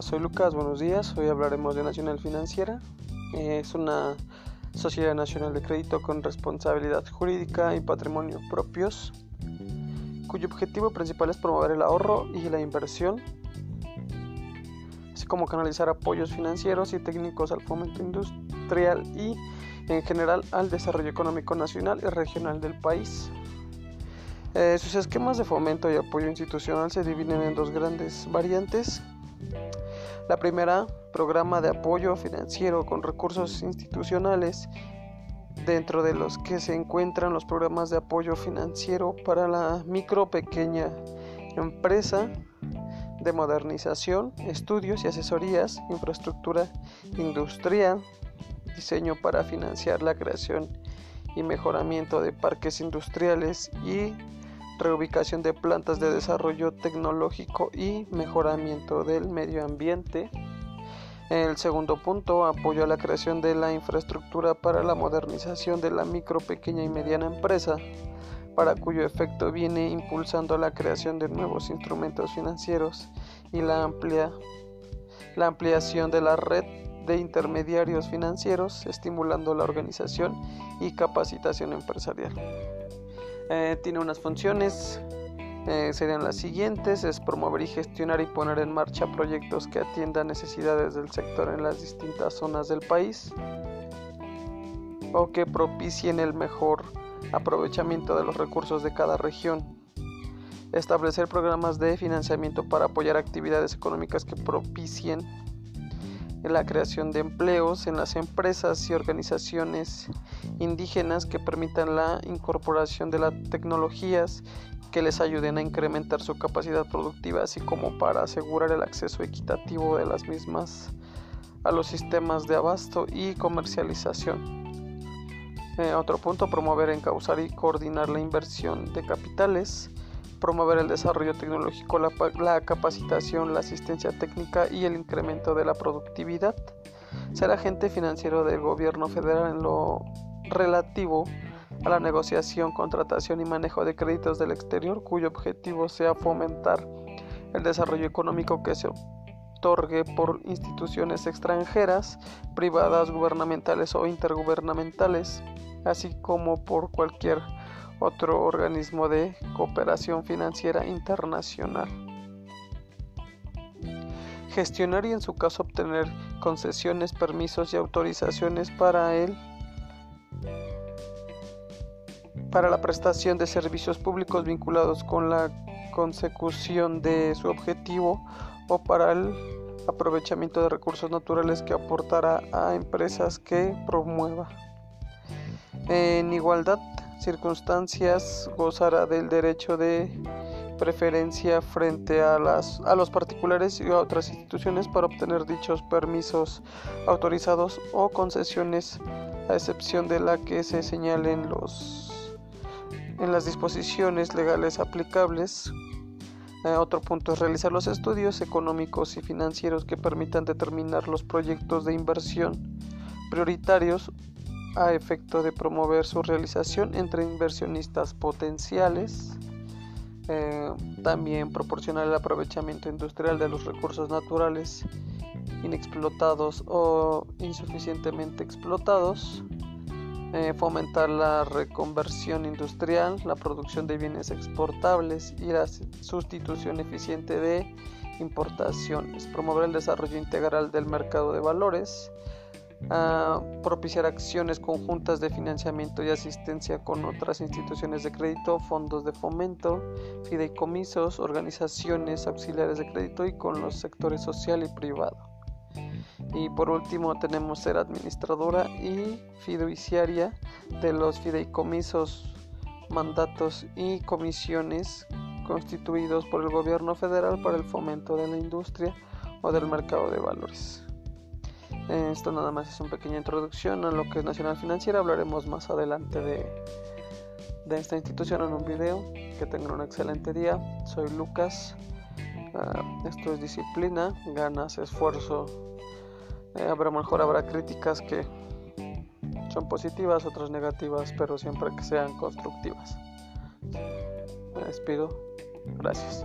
Soy Lucas, buenos días. Hoy hablaremos de Nacional Financiera. Es una sociedad nacional de crédito con responsabilidad jurídica y patrimonio propios, cuyo objetivo principal es promover el ahorro y la inversión, así como canalizar apoyos financieros y técnicos al fomento industrial y en general al desarrollo económico nacional y regional del país. Eh, sus esquemas de fomento y apoyo institucional se dividen en dos grandes variantes. La primera, programa de apoyo financiero con recursos institucionales, dentro de los que se encuentran los programas de apoyo financiero para la micro pequeña empresa de modernización, estudios y asesorías, infraestructura industrial, diseño para financiar la creación y mejoramiento de parques industriales y reubicación de plantas de desarrollo tecnológico y mejoramiento del medio ambiente. El segundo punto, apoyo a la creación de la infraestructura para la modernización de la micro, pequeña y mediana empresa, para cuyo efecto viene impulsando la creación de nuevos instrumentos financieros y la, amplia, la ampliación de la red de intermediarios financieros, estimulando la organización y capacitación empresarial. Eh, tiene unas funciones, eh, serían las siguientes, es promover y gestionar y poner en marcha proyectos que atiendan necesidades del sector en las distintas zonas del país o que propicien el mejor aprovechamiento de los recursos de cada región. Establecer programas de financiamiento para apoyar actividades económicas que propicien la creación de empleos en las empresas y organizaciones indígenas que permitan la incorporación de las tecnologías que les ayuden a incrementar su capacidad productiva, así como para asegurar el acceso equitativo de las mismas a los sistemas de abasto y comercialización. Eh, otro punto, promover, encauzar y coordinar la inversión de capitales promover el desarrollo tecnológico, la, capacitación, la asistencia técnica y el incremento de la productividad. Ser agente financiero del gobierno federal en lo relativo a la negociación, contratación y manejo de créditos del exterior, cuyo objetivo sea fomentar el desarrollo económico que se otorgue por instituciones extranjeras, privadas, gubernamentales o intergubernamentales, así como por cualquier otro organismo de cooperación financiera internacional. Gestionar y en su caso obtener concesiones, permisos y autorizaciones para él para la prestación de servicios públicos vinculados con la consecución de su objetivo o para el aprovechamiento de recursos naturales que aportará a empresas que promueva. En igualdad circunstancias gozará del derecho de preferencia frente a, las, a los particulares y a otras instituciones para obtener dichos permisos autorizados o concesiones a excepción de la que se señalen los en las disposiciones legales aplicables. Eh, otro punto es realizar los estudios económicos y financieros que permitan determinar los proyectos de inversión prioritarios a efecto de promover su realización entre inversionistas potenciales, eh, también proporcionar el aprovechamiento industrial de los recursos naturales inexplotados o insuficientemente explotados, eh, fomentar la reconversión industrial, la producción de bienes exportables y la sustitución eficiente de importaciones, promover el desarrollo integral del mercado de valores, a propiciar acciones conjuntas de financiamiento y asistencia con otras instituciones de crédito, fondos de fomento, fideicomisos, organizaciones auxiliares de crédito y con los sectores social y privado. Y por último tenemos ser administradora y fiduciaria de los fideicomisos, mandatos y comisiones constituidos por el gobierno federal para el fomento de la industria o del mercado de valores. Esto nada más es una pequeña introducción a lo que es Nacional Financiera. Hablaremos más adelante de, de esta institución en un video. Que tengan un excelente día. Soy Lucas. Ah, esto es disciplina, ganas, esfuerzo. Eh, habrá mejor, habrá críticas que son positivas, otras negativas, pero siempre que sean constructivas. Me despido. Gracias.